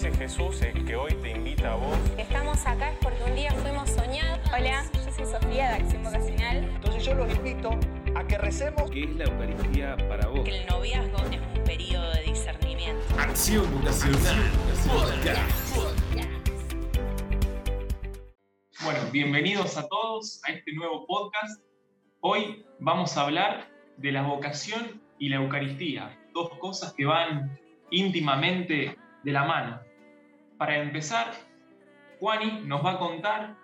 Ese Jesús el que hoy te invita a vos. Estamos acá es porque un día fuimos soñados. Hola, yo soy Sofía de Acción Vocacional. Entonces yo los invito a que recemos. ¿Qué es la Eucaristía para vos? Que el noviazgo es un periodo de discernimiento. Acción Vocacional. Bueno, bienvenidos a todos a este nuevo podcast. Hoy vamos a hablar de la vocación y la Eucaristía, dos cosas que van íntimamente de la mano. Para empezar, Juani nos va a contar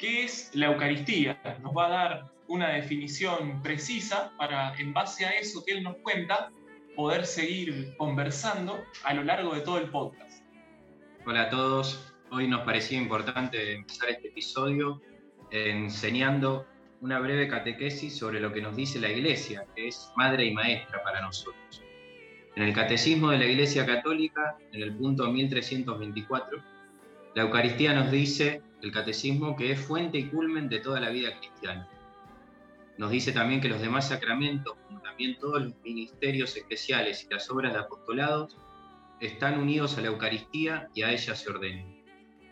qué es la Eucaristía, nos va a dar una definición precisa para, en base a eso que él nos cuenta, poder seguir conversando a lo largo de todo el podcast. Hola a todos, hoy nos parecía importante empezar este episodio enseñando una breve catequesis sobre lo que nos dice la Iglesia, que es madre y maestra para nosotros. En el Catecismo de la Iglesia Católica, en el punto 1324, la Eucaristía nos dice, el Catecismo, que es fuente y culmen de toda la vida cristiana. Nos dice también que los demás sacramentos, como también todos los ministerios especiales y las obras de apostolados, están unidos a la Eucaristía y a ella se ordenan.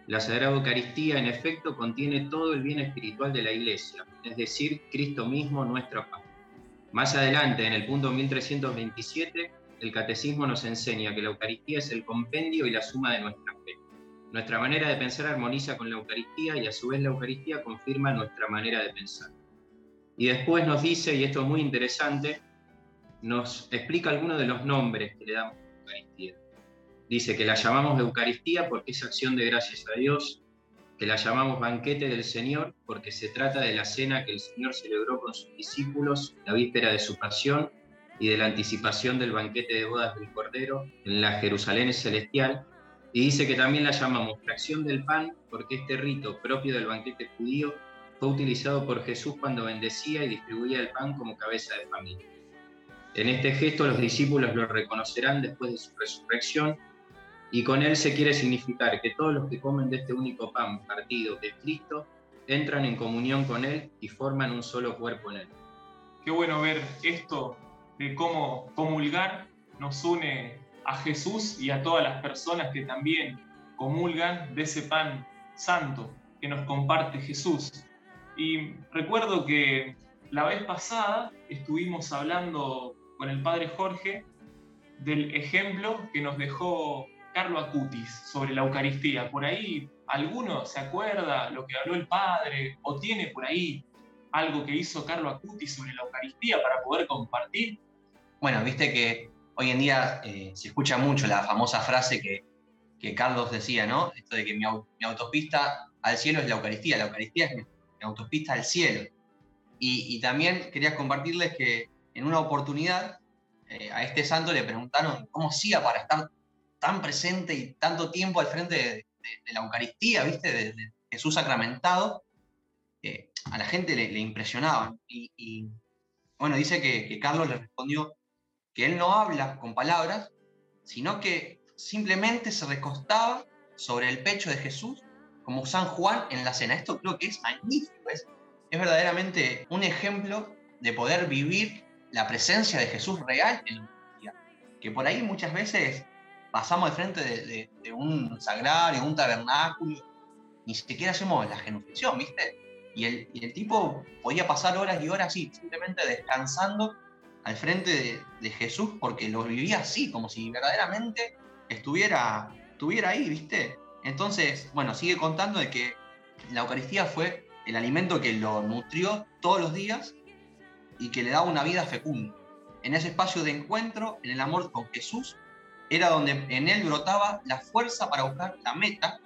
La Sagrada Eucaristía, en efecto, contiene todo el bien espiritual de la Iglesia, es decir, Cristo mismo, nuestra paz. Más adelante, en el punto 1327, el catecismo nos enseña que la Eucaristía es el compendio y la suma de nuestra fe. Nuestra manera de pensar armoniza con la Eucaristía y a su vez la Eucaristía confirma nuestra manera de pensar. Y después nos dice, y esto es muy interesante, nos explica algunos de los nombres que le damos a la Eucaristía. Dice que la llamamos Eucaristía porque es acción de gracias a Dios, que la llamamos banquete del Señor porque se trata de la cena que el Señor celebró con sus discípulos la víspera de su pasión y de la anticipación del banquete de bodas del Cordero en la Jerusalén celestial, y dice que también la llamamos fracción del pan porque este rito propio del banquete judío fue utilizado por Jesús cuando bendecía y distribuía el pan como cabeza de familia. En este gesto los discípulos lo reconocerán después de su resurrección y con él se quiere significar que todos los que comen de este único pan partido de Cristo entran en comunión con él y forman un solo cuerpo en él. Qué bueno ver esto de cómo comulgar nos une a Jesús y a todas las personas que también comulgan de ese pan santo que nos comparte Jesús. Y recuerdo que la vez pasada estuvimos hablando con el Padre Jorge del ejemplo que nos dejó Carlo Acutis sobre la Eucaristía. Por ahí alguno se acuerda lo que habló el Padre o tiene por ahí algo que hizo Carlo Acutis sobre la Eucaristía para poder compartir. Bueno, viste que hoy en día eh, se escucha mucho la famosa frase que, Carlos decía, ¿no? Esto de que mi, autopista al cielo es la Eucaristía, la Eucaristía es mi, autopista al cielo. Y, también quería compartirles que en una oportunidad eh, a este santo le preguntaron cómo hacía para estar tan presente y tanto tiempo al frente de, la Eucaristía, ¿viste? De, Jesús sacramentado. A la gente le, impresionaba. Y, bueno, dice que Carlos le respondió, que él no habla con palabras, sino que simplemente se recostaba sobre el pecho de Jesús como San Juan en la cena. Esto creo que es magnífico, es, es verdaderamente un ejemplo de poder vivir la presencia de Jesús real en la Eucaristía. Que por ahí muchas veces pasamos de frente de, de, de un sagrario, un tabernáculo, ni siquiera hacemos la genuflexión, ¿viste? Y el, y el tipo podía pasar horas y horas así, simplemente descansando al frente de, Jesús porque lo vivía así, como si verdaderamente estuviera, estuviera ahí, ¿viste? Entonces, bueno, sigue contando de que la Eucaristía fue el alimento que lo nutrió todos los días y que le daba una vida fecunda. En ese espacio de encuentro, en el amor con Jesús, era donde en él brotaba la fuerza para buscar la meta,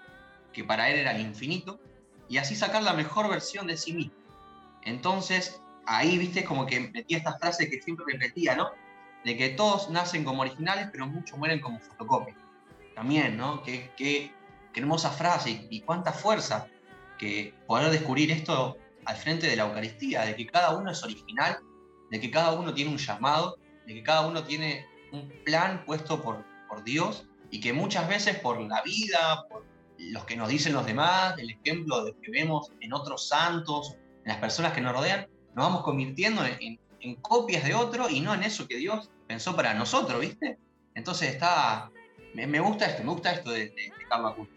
que para él era el infinito, y así sacar la mejor versión de sí mismo. Entonces, ahí, viste, como que metía esta frase que siempre repetía, ¿no? De que todos nacen como originales, pero muchos mueren como fotocopias. También, ¿no? Qué, qué, qué hermosa frase y, cuánta fuerza que poder descubrir esto al frente de la Eucaristía, de que cada uno es original, de que cada uno tiene un llamado, de que cada uno tiene un plan puesto por, por Dios y que muchas veces por la vida, por los que nos dicen los demás, el ejemplo de que vemos en otros santos, en las personas que nos rodean, nos vamos convirtiendo en, en, en, copias de otro y no en eso que Dios pensó para nosotros, ¿viste? Entonces está, Me, gusta esto, me gusta esto de, de, Carlos Acutis.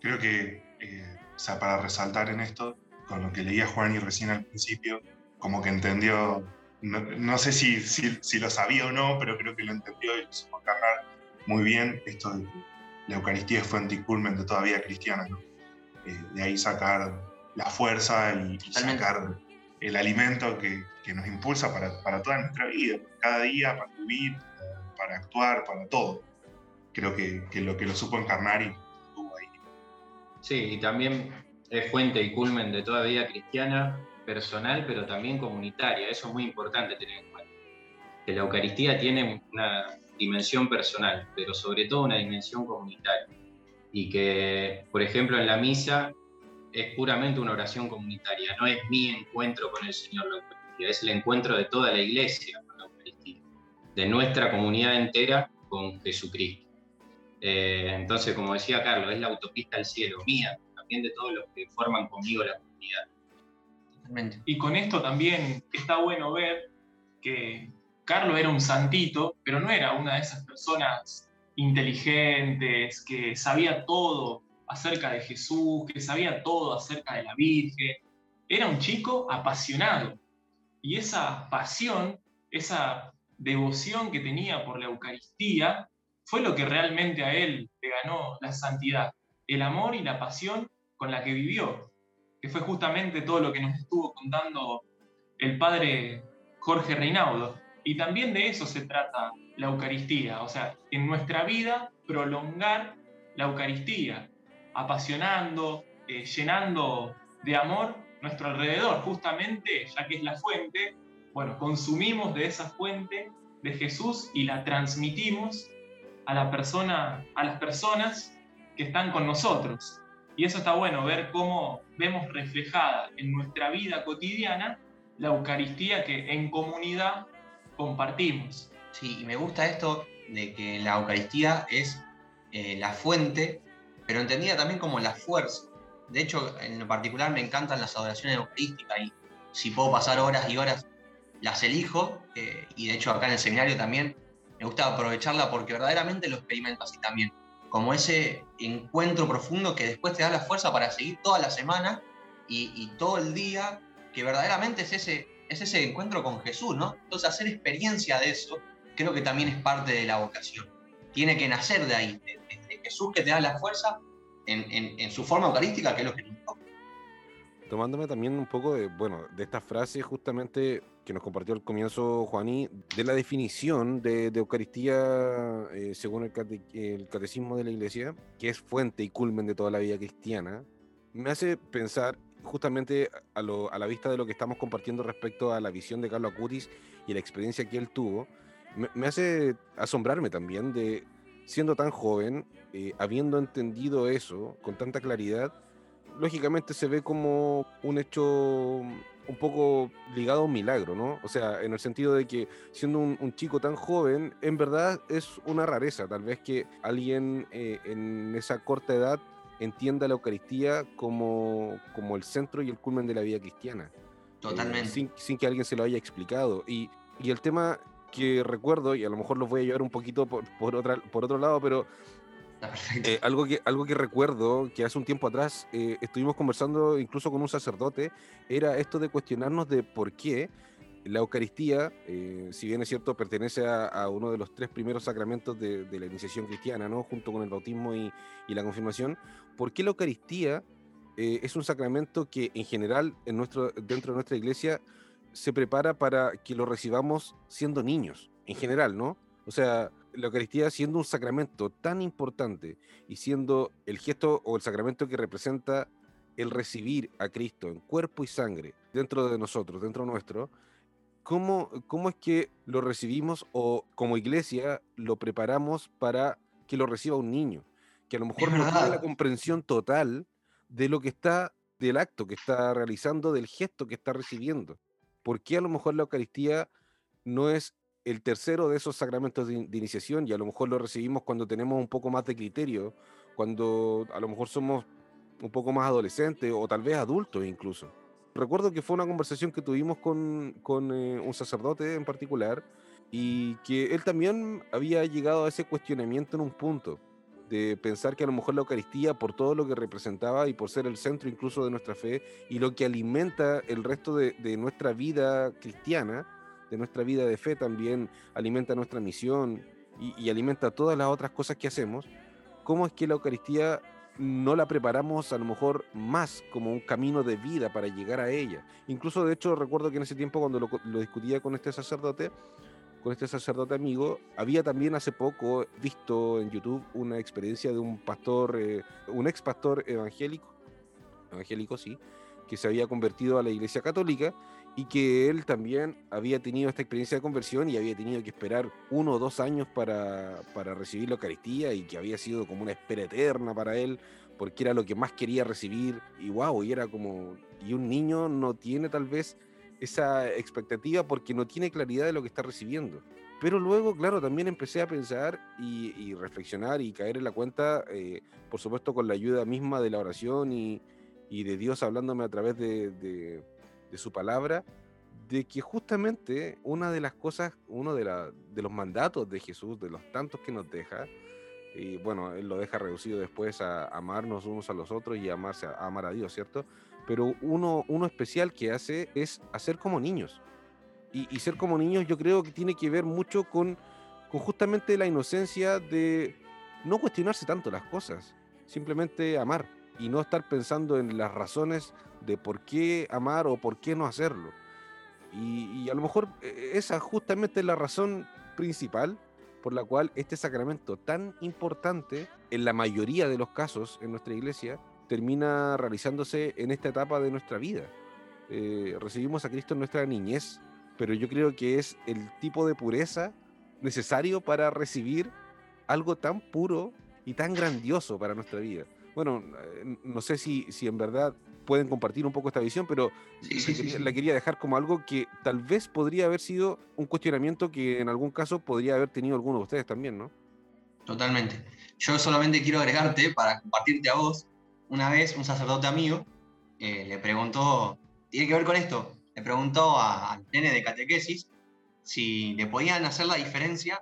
Creo que, eh, o sea, para resaltar en esto, con lo que leía Juan y recién al principio, como que entendió, no, sé si, si, lo sabía o no, pero creo que lo entendió y lo supo cargar muy bien esto de que la Eucaristía es fuente y culmen de toda vida cristiana. Eh, de ahí sacar la fuerza y, sacar el alimento que, nos impulsa para, para, toda nuestra vida, cada día, para vivir, para actuar, para todo. Creo que, que lo que lo supo encarnar y estuvo ahí. Sí, y también es fuente y culmen de toda vida cristiana, personal, pero también comunitaria. Eso es muy importante tener en cuenta. Que la Eucaristía tiene una dimensión personal, pero sobre todo una dimensión comunitaria. Y que, por ejemplo, en la misa es puramente una oración comunitaria, no es mi encuentro con el Señor la Eucaristía, es el encuentro de toda la iglesia con la Eucaristía, de nuestra comunidad entera con Jesucristo. Eh, entonces, como decía Carlos, es la autopista al cielo, mía, también de todos los que forman conmigo la comunidad. Y con esto también está bueno ver que Carlos era un santito, pero no era una de esas personas inteligentes, que sabía todo acerca de Jesús, que sabía todo acerca de la Virgen. Era un chico apasionado. Y esa pasión, esa devoción que tenía por la Eucaristía, fue lo que realmente a él le ganó la santidad. El amor y la pasión con la que vivió, que fue justamente todo lo que nos estuvo contando el padre Jorge Reinaudo. Y también de eso se trata la Eucaristía, o sea, en nuestra vida prolongar la Eucaristía, apasionando, eh, llenando de amor nuestro alrededor, justamente ya que es la fuente, bueno, consumimos de esa fuente de Jesús y la transmitimos a la persona, a las personas que están con nosotros. Y eso está bueno, ver cómo vemos reflejada en nuestra vida cotidiana la Eucaristía que en comunidad compartimos. Sí, y me gusta esto de que la Eucaristía es eh, la fuente pero entendida también como la fuerza. De hecho, en lo particular me encantan las adoraciones eucarísticas y si puedo pasar horas y horas, las elijo. Eh, y de hecho acá en el seminario también me gusta aprovecharla porque verdaderamente lo experimento así también. Como ese encuentro profundo que después te da la fuerza para seguir toda la semana y, todo el día, que verdaderamente es ese, es ese encuentro con Jesús, ¿no? Entonces hacer experiencia de eso creo que también es parte de la vocación. Tiene que nacer de ahí, Jesús que te da la fuerza en, su forma eucarística, que es lo que nos Tomándome también un poco de, bueno, de esta frase justamente que nos compartió al comienzo Juaní, de la definición de, Eucaristía eh, según el, el, catecismo de la Iglesia, que es fuente y culmen de toda la vida cristiana, me hace pensar justamente a, a, la vista de lo que estamos compartiendo respecto a la visión de Carlos Acutis y la experiencia que él tuvo, me, me hace asombrarme también de siendo tan joven, eh, habiendo entendido eso con tanta claridad, lógicamente se ve como un hecho un poco ligado a un milagro, ¿no? O sea, en el sentido de que siendo un, chico tan joven, en verdad es una rareza, tal vez que alguien eh, en esa corta edad entienda la Eucaristía como, como el centro y el culmen de la vida cristiana. Totalmente. sin, sin, que alguien se lo haya explicado. Y, y el tema que recuerdo, y a lo mejor los voy a llevar un poquito por, por, otra, por otro lado, pero eh, algo, que, algo que recuerdo que hace un tiempo atrás eh, estuvimos conversando incluso con un sacerdote, era esto de cuestionarnos de por qué la Eucaristía, eh, si bien es cierto, pertenece a, uno de los tres primeros sacramentos de, de, la iniciación cristiana, ¿no? junto con el bautismo y, y la confirmación, ¿por qué la Eucaristía es un sacramento que en general en nuestro, dentro de nuestra iglesia se prepara para que lo recibamos siendo niños, en general, ¿no? O sea, la Eucaristía siendo un sacramento tan importante y siendo el gesto o el sacramento que representa el recibir a Cristo en cuerpo y sangre dentro de nosotros, dentro nuestro, ¿cómo, cómo es que lo recibimos o como iglesia lo preparamos para que lo reciba un niño? Que a lo mejor no tiene la comprensión total de lo que está, del acto que está realizando, del gesto que está recibiendo. ¿Por qué a lo mejor la Eucaristía no es el tercero de esos sacramentos de, iniciación y a lo mejor lo recibimos cuando tenemos un poco más de criterio, cuando a lo mejor somos un poco más adolescentes o tal vez adultos incluso? Recuerdo que fue una conversación que tuvimos con, eh, un sacerdote en particular y que él también había llegado a ese cuestionamiento en un punto de pensar que a lo mejor la Eucaristía, por todo lo que representaba y por ser el centro incluso de nuestra fe y lo que alimenta el resto de, nuestra vida cristiana, de nuestra vida de fe también, alimenta nuestra misión y, alimenta todas las otras cosas que hacemos, ¿cómo es que la Eucaristía no la preparamos a lo mejor más como un camino de vida para llegar a ella? Incluso de hecho recuerdo que en ese tiempo cuando lo discutía con este sacerdote, con este sacerdote amigo, había también hace poco visto en YouTube una experiencia de un pastor, eh, un ex pastor evangélico, evangélico sí, que se había convertido a la iglesia católica y que él también había tenido esta experiencia de conversión y había tenido que esperar uno o dos años para, para recibir la Eucaristía y que había sido como una espera eterna para él porque era lo que más quería recibir. Y wow, y era como, y un niño no tiene tal vez esa expectativa porque no tiene claridad de lo que está recibiendo. Pero luego, claro, también empecé a pensar y, reflexionar y caer en la cuenta, eh, por supuesto, con la ayuda misma de la oración y, de Dios hablándome a través de, su palabra, de que justamente una de las cosas, uno de, de los mandatos de Jesús, de los tantos que nos deja, y bueno, Él lo deja reducido después a amarnos unos a los otros y amarse, a amar a Dios, ¿cierto? Pero uno, uno especial que hace es hacer como niños. Y, ser como niños yo creo que tiene que ver mucho con, con justamente la inocencia de no cuestionarse tanto las cosas, simplemente amar y no estar pensando en las razones de por qué amar o por qué no hacerlo. Y, y, a lo mejor eh, esa justamente es la razón principal por la cual este sacramento tan importante en la mayoría de los casos en nuestra iglesia termina realizándose en esta etapa de nuestra vida. Eh, recibimos a Cristo en nuestra niñez, pero yo creo que es el tipo de pureza necesario para recibir algo tan puro y tan grandioso para nuestra vida. Bueno, eh, no sé si, si en verdad pueden compartir un poco esta visión, pero la, quería, dejar como algo que tal vez podría haber sido un cuestionamiento que en algún caso podría haber tenido alguno de ustedes también, ¿no? Totalmente. Yo solamente quiero agregarte para compartirte a vos una vez un sacerdote amigo eh, le preguntó, tiene que ver con esto, le preguntó al nene de catequesis si le podían hacer la diferencia,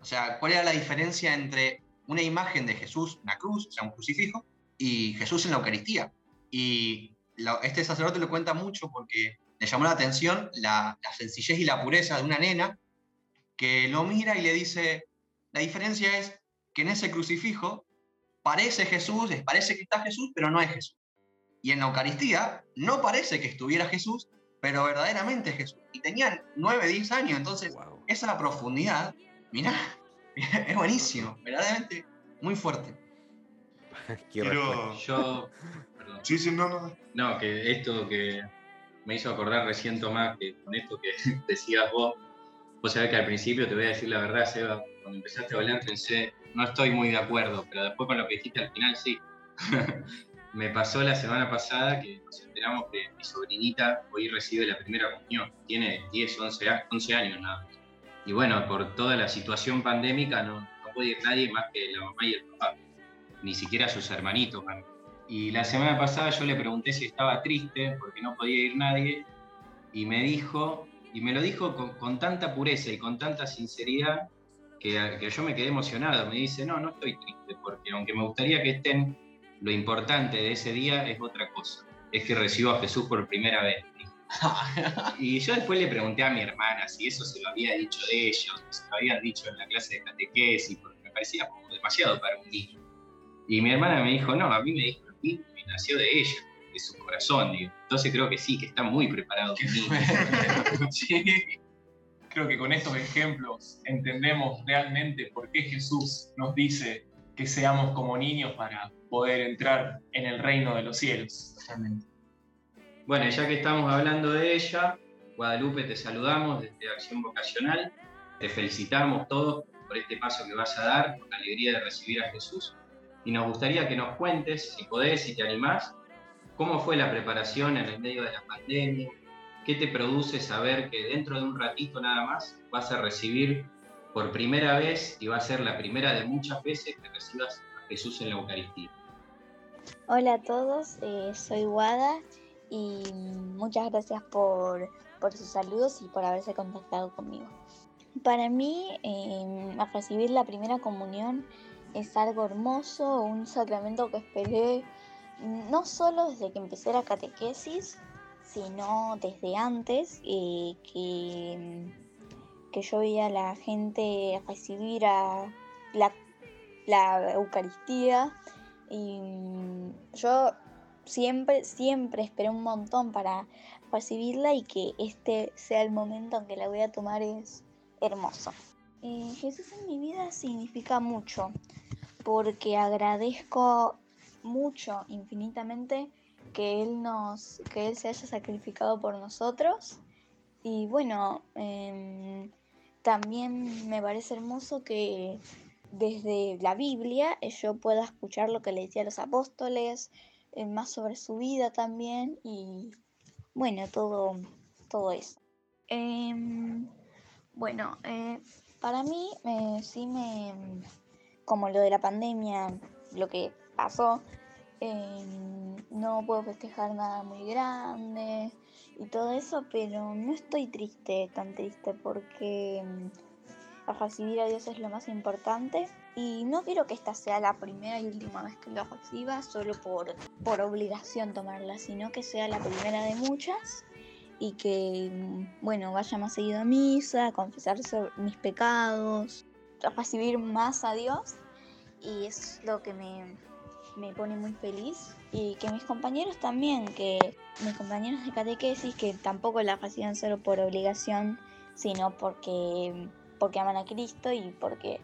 o sea, cuál era la diferencia entre una imagen de Jesús, una cruz, o sea, un crucifijo, y Jesús en la Eucaristía. Y este sacerdote lo cuenta mucho porque le llamó la atención la, la sencillez y la pureza de una nena que lo mira y le dice, la diferencia es que en ese crucifijo parece Jesús, les parece que está Jesús, pero no es Jesús. Y en la Eucaristía no parece que estuviera Jesús, pero verdaderamente es Jesús. Y tenían 9, 10 años, entonces esa profundidad, mira, es buenísimo, verdaderamente muy fuerte. Quiero... Yo, Sí, sí, no, no. No, que esto que me hizo acordar recién Tomás, que con esto que decías vos, vos sabés que al principio, te voy a decir la verdad, Seba, cuando empezaste a hablar pensé, no estoy muy de acuerdo, pero después con lo que dijiste al final sí. me pasó la semana pasada que nos enteramos que mi sobrinita hoy recibe la primera comunión. Tiene 10, 11, años nada Y bueno, por toda la situación pandémica no, no puede ir nadie más que la mamá y el papá, ni siquiera sus hermanitos. Y la semana pasada yo le pregunté si estaba triste porque no podía ir nadie y me dijo, y me lo dijo con, con tanta pureza y con tanta sinceridad que, yo me quedé emocionado. Me dice, no, no estoy triste, porque aunque me gustaría que estén, lo importante de ese día es otra cosa. Es que recibo a Jesús por primera vez. y yo después le pregunté a mi hermana si eso se lo había dicho de ellos, se lo habían dicho en la clase de catequesis, porque me parecía como demasiado para un niño. Y mi hermana me dijo, no, a mí me dijo lo mismo y nació de ella, de su corazón. Digo. Entonces creo que sí, que está muy preparado. sí creo que con estos ejemplos entendemos realmente por qué Jesús nos dice que seamos como niños para poder entrar en el reino de los cielos. Bueno, ya que estamos hablando de ella, Guadalupe, te saludamos desde Acción Vocacional, te felicitamos todos por este paso que vas a dar, con la alegría de recibir a Jesús, y nos gustaría que nos cuentes, si podés, si te animás, cómo fue la preparación en el medio de la pandemia, ¿Qué te produce saber que dentro de un ratito nada más vas a recibir por primera vez y va a ser la primera de muchas veces que recibas a Jesús en la Eucaristía? Hola a todos, eh, soy Wada y muchas gracias por, sus saludos y por haberse contactado conmigo. Para mí, eh, recibir la primera comunión es algo hermoso, un sacramento que esperé no solo desde que empecé la catequesis, sino desde antes, eh, que, que yo veía a la gente recibir la, la Eucaristía y yo siempre, siempre esperé un montón para recibirla y que este sea el momento en que la voy a tomar es hermoso. Jesús en mi vida significa mucho porque agradezco mucho, infinitamente, que Él nos, que Él se haya sacrificado por nosotros. Y bueno, em, también me parece hermoso que desde la Biblia yo pueda escuchar lo que le decía a los apóstoles, eh, más sobre su vida también y bueno, todo, todo eso. Em, bueno, eh, para mí eh, sí me, como lo de la pandemia, lo que pasó, em, no puedo festejar nada muy grande y todo eso, pero no estoy triste, tan triste, porque em, recibir a Dios es lo más importante y no quiero que esta sea la primera y última vez que lo reciba solo por, por obligación tomarla, sino que sea la primera de muchas y que, bueno, vaya más seguido a misa, confesar mis pecados, recibir más a Dios y es lo que me, me pone muy feliz y que mis compañeros también, que mis compañeros de catequesis que tampoco la reciban solo por obligación, sino porque porque aman a Cristo y porque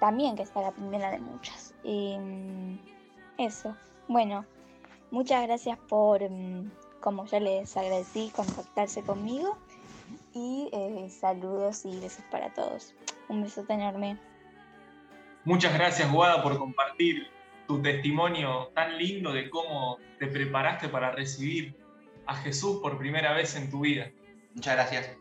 también que está la primera de muchas. Y, mm, eso. Bueno, muchas gracias por, mm, como ya les agradecí, contactarse conmigo. Y eh, saludos y besos para todos. Un beso enorme. Muchas gracias, Guada, por compartir tu testimonio tan lindo de cómo te preparaste para recibir a Jesús por primera vez en tu vida. Muchas gracias.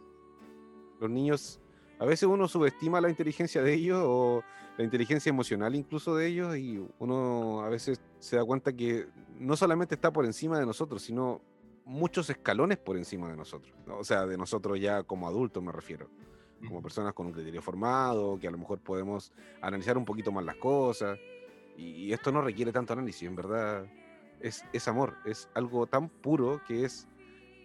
Los niños a veces uno subestima la inteligencia de ellos o la inteligencia emocional incluso de ellos y uno a veces se da cuenta que no solamente está por encima de nosotros, sino muchos escalones por encima de nosotros. O sea, de nosotros ya como adultos me refiero. Como personas con un criterio formado, que a lo mejor podemos analizar un poquito más las cosas. Y esto no requiere tanto análisis, en verdad. Es, es amor, es algo tan puro que es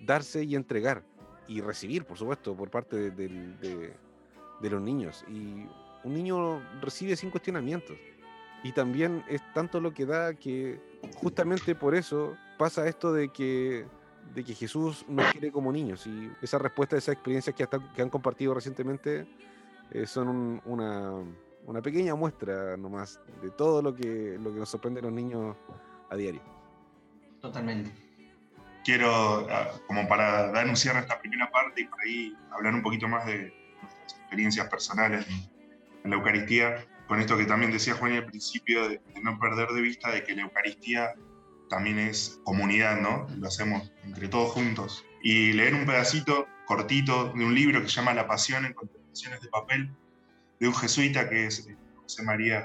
darse y entregar y recibir, por supuesto, por parte de, los niños. Y un niño recibe sin cuestionamientos. Y también es tanto lo que da que justamente por eso pasa esto de que, de que Jesús nos quiere como niños. Y esa respuesta, esas experiencias que, que han compartido recientemente eh, son una, una, pequeña muestra nomás de todo lo que, lo que nos sorprende a los niños a diario. Totalmente. Quiero, ah, como para dar un cierre a esta primera parte y por ahí hablar un poquito más de, experiencias personales en, la Eucaristía, con esto que también decía Juan al principio, de, no perder de vista de que la Eucaristía también es comunidad, ¿no? Lo hacemos entre todos juntos. Y leer un pedacito cortito de un libro que se llama La Pasión en Contemplaciones de Papel, de un jesuita que es eh, José María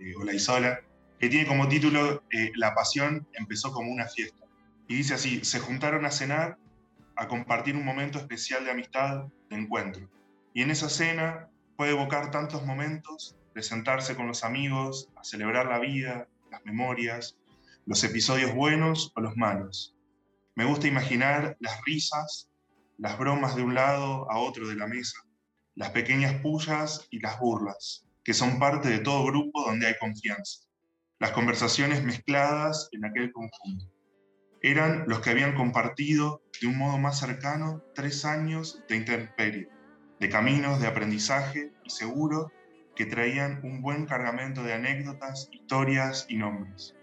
eh, Olaizola, que tiene como título eh, La Pasión empezó como una fiesta. Y dice así, se juntaron a cenar, a compartir un momento especial de amistad, de encuentro. Y en esa cena puede evocar tantos momentos de sentarse con los amigos, a celebrar la vida, las memorias, los episodios buenos o los malos. Me gusta imaginar las risas, las bromas de un lado a otro de la mesa, las pequeñas pullas y las burlas, que son parte de todo grupo donde hay confianza. Las conversaciones mezcladas en aquel conjunto. Eran los que habían compartido de un modo más cercano tres años de intemperie de caminos de aprendizaje y seguro que traían un buen cargamento de anécdotas, historias y nombres.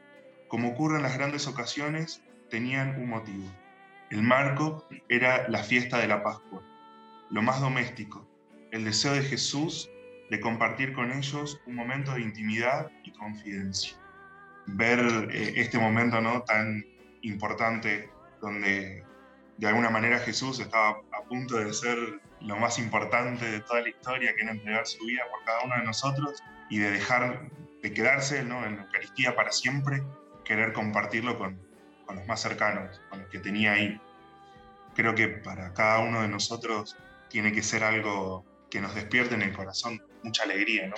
Como ocurre en las grandes ocasiones, tenían un motivo. El marco era la fiesta de la Pascua, lo más doméstico, el deseo de Jesús de compartir con ellos un momento de intimidad y confidencia. Ver eh, este momento ¿no? tan importante donde de alguna manera Jesús estaba a punto de ser lo más importante de toda la historia, que era entregar su vida por cada uno de nosotros y de dejar de quedarse en la Eucaristía para siempre, querer compartirlo con, con los más cercanos, con los que tenía ahí. Creo que para cada uno de nosotros tiene que ser algo que nos despierte en el corazón mucha alegría ¿no?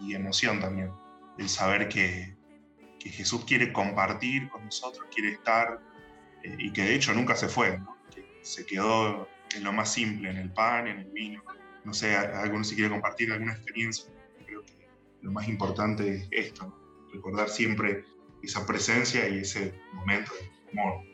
y emoción también. el saber que, que Jesús quiere compartir con nosotros, quiere estar, eh, y que de hecho nunca se fue, que se quedó en lo más simple, en el pan, en el vino. No sé, alguno si quiere compartir alguna experiencia, creo que lo más importante es esto, recordar siempre esa presencia y ese momento de amor.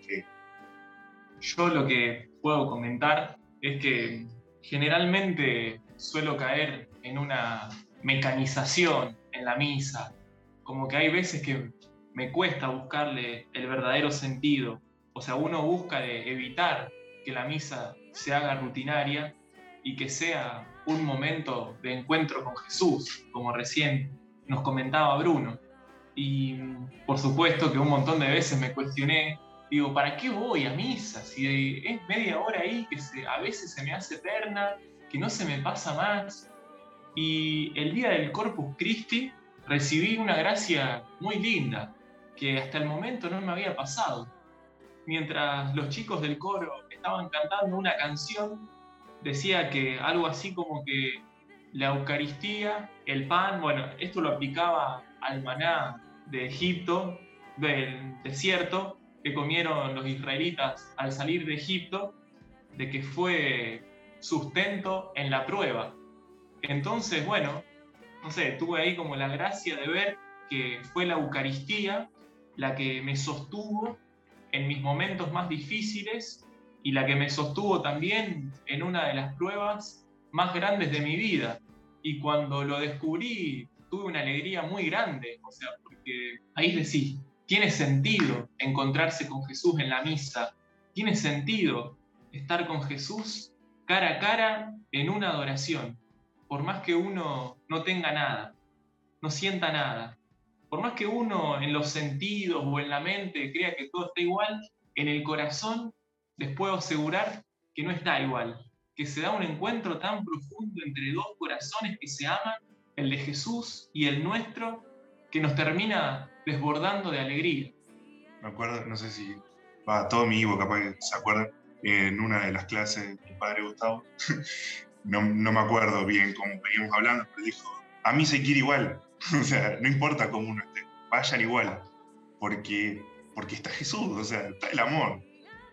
Yo lo que puedo comentar es que generalmente suelo caer en una mecanización en la misa, como que hay veces que me cuesta buscarle el verdadero sentido. O sea, uno busca de evitar que la misa se haga rutinaria y que sea un momento de encuentro con Jesús, como recién nos comentaba Bruno. Y por supuesto que un montón de veces me cuestioné, digo, ¿para qué voy a misa? Si es media hora ahí que a veces se me hace eterna, que no se me pasa más. Y el día del Corpus Christi recibí una gracia muy linda que hasta el momento no me había pasado. Mientras los chicos del coro estaban cantando una canción, decía que algo así como que la Eucaristía, el pan, bueno, esto lo aplicaba al maná de Egipto, del desierto, que comieron los israelitas al salir de Egipto, de que fue sustento en la prueba. Entonces, bueno, no sé, tuve ahí como la gracia de ver que fue la Eucaristía la que me sostuvo en mis momentos más difíciles y la que me sostuvo también en una de las pruebas más grandes de mi vida. Y cuando lo descubrí, tuve una alegría muy grande, o sea, porque ahí decís, tiene sentido encontrarse con Jesús en la misa, tiene sentido estar con Jesús cara a cara en una adoración. Por más que uno no tenga nada, no sienta nada, por más que uno en los sentidos o en la mente crea que todo está igual, en el corazón les puedo asegurar que no está igual, que se da un encuentro tan profundo entre dos corazones que se aman, el de Jesús y el nuestro, que nos termina desbordando de alegría. Me acuerdo, no sé si va todo mi Ivo, capaz que se acuerdan, en una de las clases del padre Gustavo, no, me acuerdo bien cómo veníamos hablando, pero dijo, a mí se quiere igual, o sea, no importa cómo uno esté, vayan igual, porque, porque está Jesús, o sea, está el amor.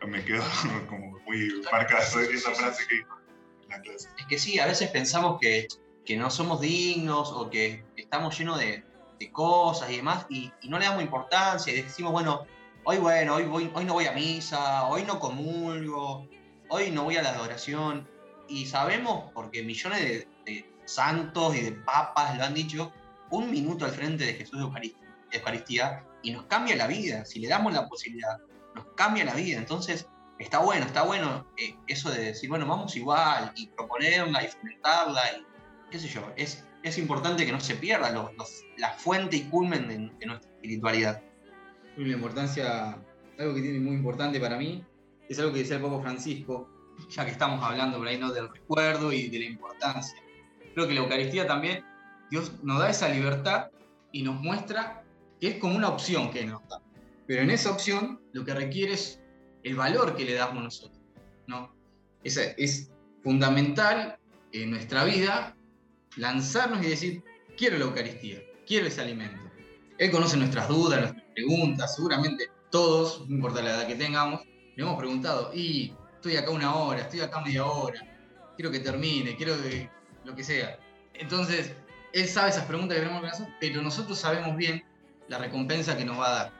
Me quedó como muy marcada esa frase que dijo en la clase. Es que sí, a veces pensamos que, que no somos dignos o que estamos llenos de, de cosas y demás y, y, no le damos importancia y decimos, bueno, hoy bueno, hoy, voy, hoy no voy a misa, hoy no comulgo, hoy no voy a la adoración y sabemos, porque millones de, santos y de papas lo han dicho, un minuto al frente de Jesús de Eucaristía, y nos cambia la vida. Si le damos la posibilidad, nos cambia la vida. Entonces, está bueno, está bueno eh, eso de decir, bueno, vamos igual, y proponerla, y fomentarla, y qué sé yo. Es, es importante que no se pierda la fuente y culmen de, de nuestra espiritualidad. La importancia, algo que tiene muy importante para mí, es algo que decía el Papa Francisco, ya que estamos hablando por ahí ¿no? del recuerdo y de la importancia. Creo que la Eucaristía también, Dios nos da esa libertad y nos muestra que es como una opción que nos da. Pero en esa opción lo que requiere es el valor que le damos nosotros. ¿no? Es, es fundamental en nuestra vida lanzarnos y decir, quiero la Eucaristía, quiero ese alimento. Él conoce nuestras dudas, nuestras preguntas, seguramente todos, no importa la edad que tengamos, le hemos preguntado, ¿y estoy acá una hora, estoy acá media hora, quiero que termine, quiero que lo que sea. Entonces, él sabe esas preguntas que tenemos que hacer, pero nosotros sabemos bien la recompensa que nos va a dar.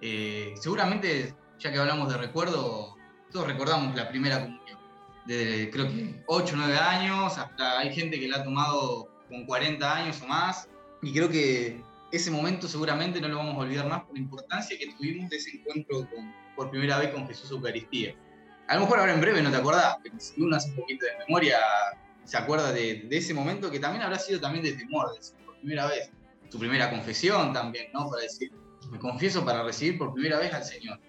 Eh, seguramente, ya que hablamos de recuerdo, todos recordamos la primera comunión. De creo que 8 o 9 años, hasta hay gente que la ha tomado con 40 años o más. Y creo que ese momento seguramente no lo vamos a olvidar más por la importancia que tuvimos de ese encuentro por primera vez con Jesús Eucaristía a lo mejor ahora en breve no te acordás, pero si uno hace un poquito de memoria, se acuerda de, ese momento que también habrá sido también de temor, de por primera vez. Tu primera confesión también, ¿no? Para decir, me confieso para recibir por primera vez al Señor.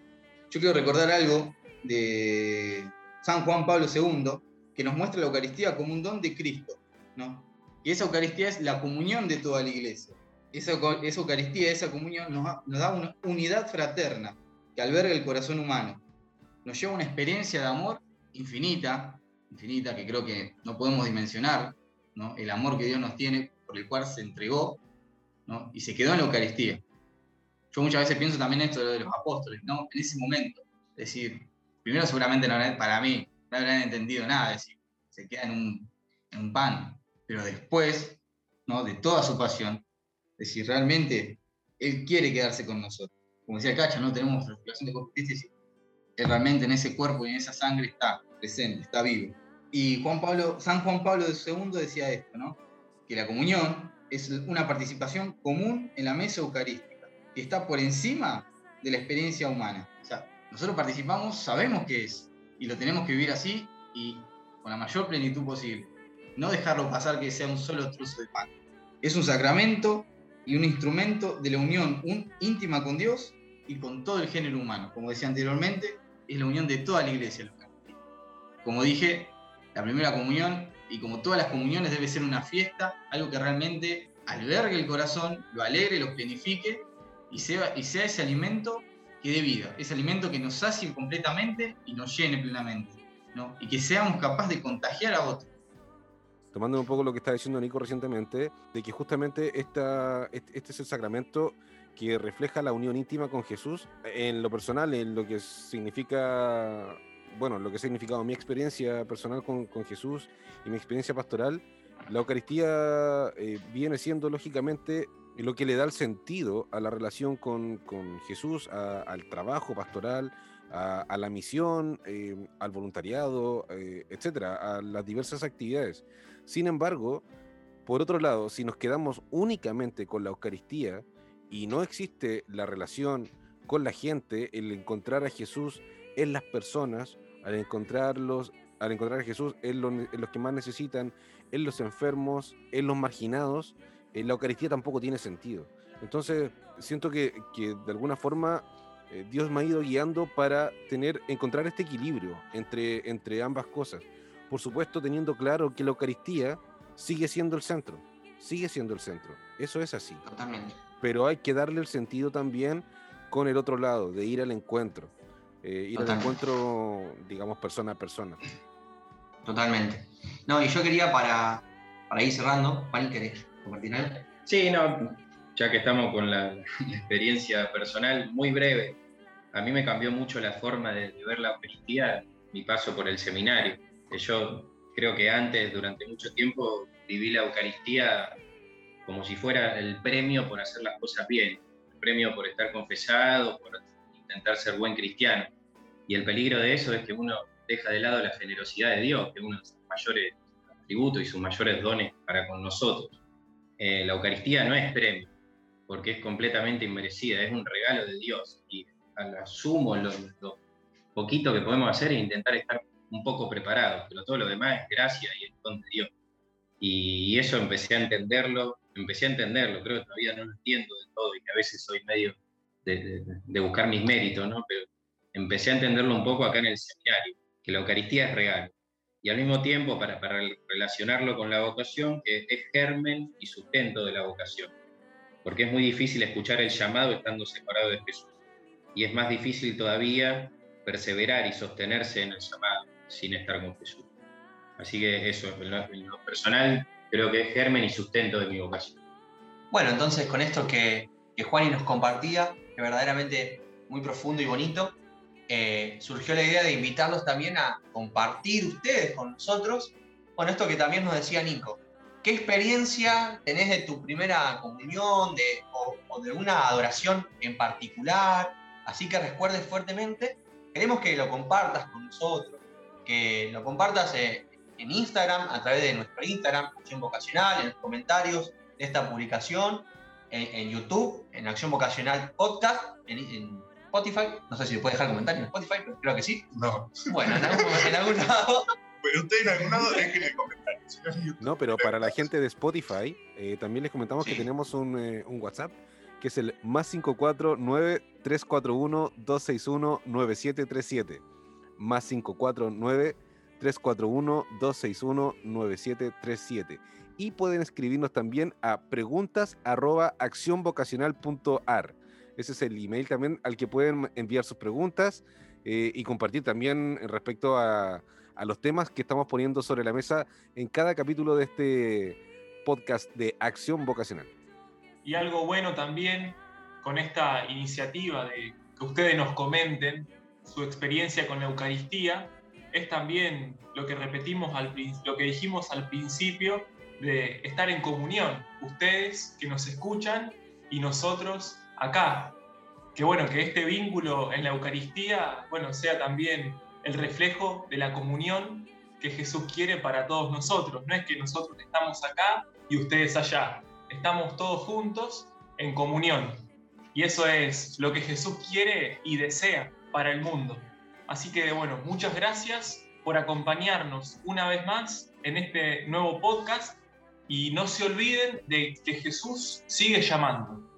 Yo quiero recordar algo de San Juan Pablo II, que nos muestra la Eucaristía como un don de Cristo, ¿no? Y esa Eucaristía es la comunión de toda la iglesia. Esa, esa Eucaristía, esa comunión nos, nos da una unidad fraterna que alberga el corazón humano nos lleva a una experiencia de amor infinita, infinita, que creo que no podemos dimensionar, ¿no? el amor que Dios nos tiene, por el cual se entregó, ¿no? Y se quedó en la Eucaristía. Yo muchas veces pienso también esto de los apóstoles, ¿no? En ese momento. Es decir, primero seguramente no para mí, no habrán entendido nada, es decir, se queda en un, en un pan. Pero después, ¿no? De toda su pasión, es decir, realmente Él quiere quedarse con nosotros. Como decía Cacha, no tenemos relación de justicia, Él realmente en ese cuerpo y en esa sangre está presente, está vivo. Y Juan Pablo, San Juan Pablo II decía esto, ¿no? que la comunión es una participación común en la mesa eucarística, que está por encima de la experiencia humana. O sea, nosotros participamos, sabemos qué es, y lo tenemos que vivir así y con la mayor plenitud posible. No dejarlo pasar que sea un solo trozo de pan. Es un sacramento y un instrumento de la unión íntima con Dios y con todo el género humano. Como decía anteriormente, es la unión de toda la iglesia. Como dije, la primera comunión, y como todas las comuniones, debe ser una fiesta, algo que realmente albergue el corazón, lo alegre, lo plenifique y sea, y sea ese alimento que dé vida, ese alimento que nos sacie completamente y nos llene plenamente, ¿no? y que seamos capaces de contagiar a otros. Tomando un poco lo que está diciendo Nico recientemente, de que justamente esta, este es el sacramento que refleja la unión íntima con Jesús en lo personal, en lo que significa bueno, lo que ha significado mi experiencia personal con, Jesús y mi experiencia pastoral, la Eucaristía eh, viene siendo lógicamente lo que le da el sentido a la relación con, Jesús, al trabajo pastoral, a, la misión, eh, al voluntariado, eh, etcétera, a las diversas actividades. Sin embargo, por otro lado, si nos quedamos únicamente con la Eucaristía y no existe la relación con la gente, el encontrar a Jesús en las personas, al encontrarlos, al encontrar a Jesús en los, que más necesitan, en los enfermos, en los marginados, en la Eucaristía tampoco tiene sentido. Entonces, siento que, de alguna forma eh, Dios me ha ido guiando para tener, encontrar este equilibrio entre, entre ambas cosas. Por supuesto, teniendo claro que la Eucaristía sigue siendo el centro, sigue siendo el centro. Eso es así. Totalmente. Pero hay que darle el sentido también con el otro lado, de ir al encuentro eh, ir al encuentro, digamos, persona a persona. Totalmente. No, y yo quería para, para ir cerrando, Juan, ¿querés compartir algo? Sí, no, ya que estamos con la, experiencia personal, muy breve. A mí me cambió mucho la forma de, ver la Eucaristía, mi paso por el seminario. Yo creo que antes, durante mucho tiempo, viví la Eucaristía como si fuera el premio por hacer las cosas bien, el premio por estar confesado, por intentar ser buen cristiano. Y el peligro de eso es que uno deja de lado la generosidad de Dios, que es uno de sus mayores atributos y sus mayores dones para con nosotros. Eh, la Eucaristía no es premio, porque es completamente inmerecida, es un regalo de Dios. Y asumo lo, lo poquito que podemos hacer es intentar estar un poco preparados, pero todo lo demás es gracia y es don de Dios. Y eso empecé a entenderlo, empecé a entenderlo, creo que todavía no lo entiendo de todo y que a veces soy medio de, buscar mis méritos, ¿no? Pero empecé a entenderlo un poco acá en el seminario, que la Eucaristía es real. Y al mismo tiempo, para, para relacionarlo con la vocación, que es germen y sustento de la vocación. Porque es muy difícil escuchar el llamado estando separado de Jesús. Y es más difícil todavía perseverar y sostenerse en el llamado sin estar con Jesús. Así que eso, en lo, personal, creo que es germen y sustento de mi vocación. Bueno, entonces con esto que, que Juani nos compartía, verdaderamente muy profundo y bonito, eh, surgió la idea de invitarlos también a compartir ustedes con nosotros con esto que también nos decía Nico. ¿Qué experiencia tenés de tu primera comunión de, o, de una adoración en particular? Así que recuerdes fuertemente. Queremos que lo compartas con nosotros, que lo compartas eh, en Instagram, a través de nuestro Instagram, Acción Vocacional, en los comentarios de esta publicación en, YouTube, en Acción Vocacional Podcast, en, Spotify. No sé si le puede dejar comentarios en Spotify, pero creo que sí. No. Bueno, en algún, en algún lado. Pero usted en algún lado déjenle comentarios. No, pero para la gente de Spotify, eh, también les comentamos que tenemos un, eh, un, WhatsApp que es el más 549-341-261-9737. Más 549-341-261-9737 y pueden escribirnos también a preguntas Ese es el email también al que pueden enviar sus preguntas eh, y compartir también respecto a, a, los temas que estamos poniendo sobre la mesa en cada capítulo de este podcast de Acción Vocacional. Y algo bueno también con esta iniciativa de que ustedes nos comenten su experiencia con la Eucaristía, es también lo que repetimos, al, lo que dijimos al principio, de estar en comunión, ustedes que nos escuchan y nosotros acá. Que bueno, que este vínculo en la Eucaristía, bueno, sea también el reflejo de la comunión que Jesús quiere para todos nosotros. No es que nosotros estamos acá y ustedes allá. Estamos todos juntos en comunión. Y eso es lo que Jesús quiere y desea para el mundo. Así que bueno, muchas gracias por acompañarnos una vez más en este nuevo podcast y no se olviden de que Jesús sigue llamando.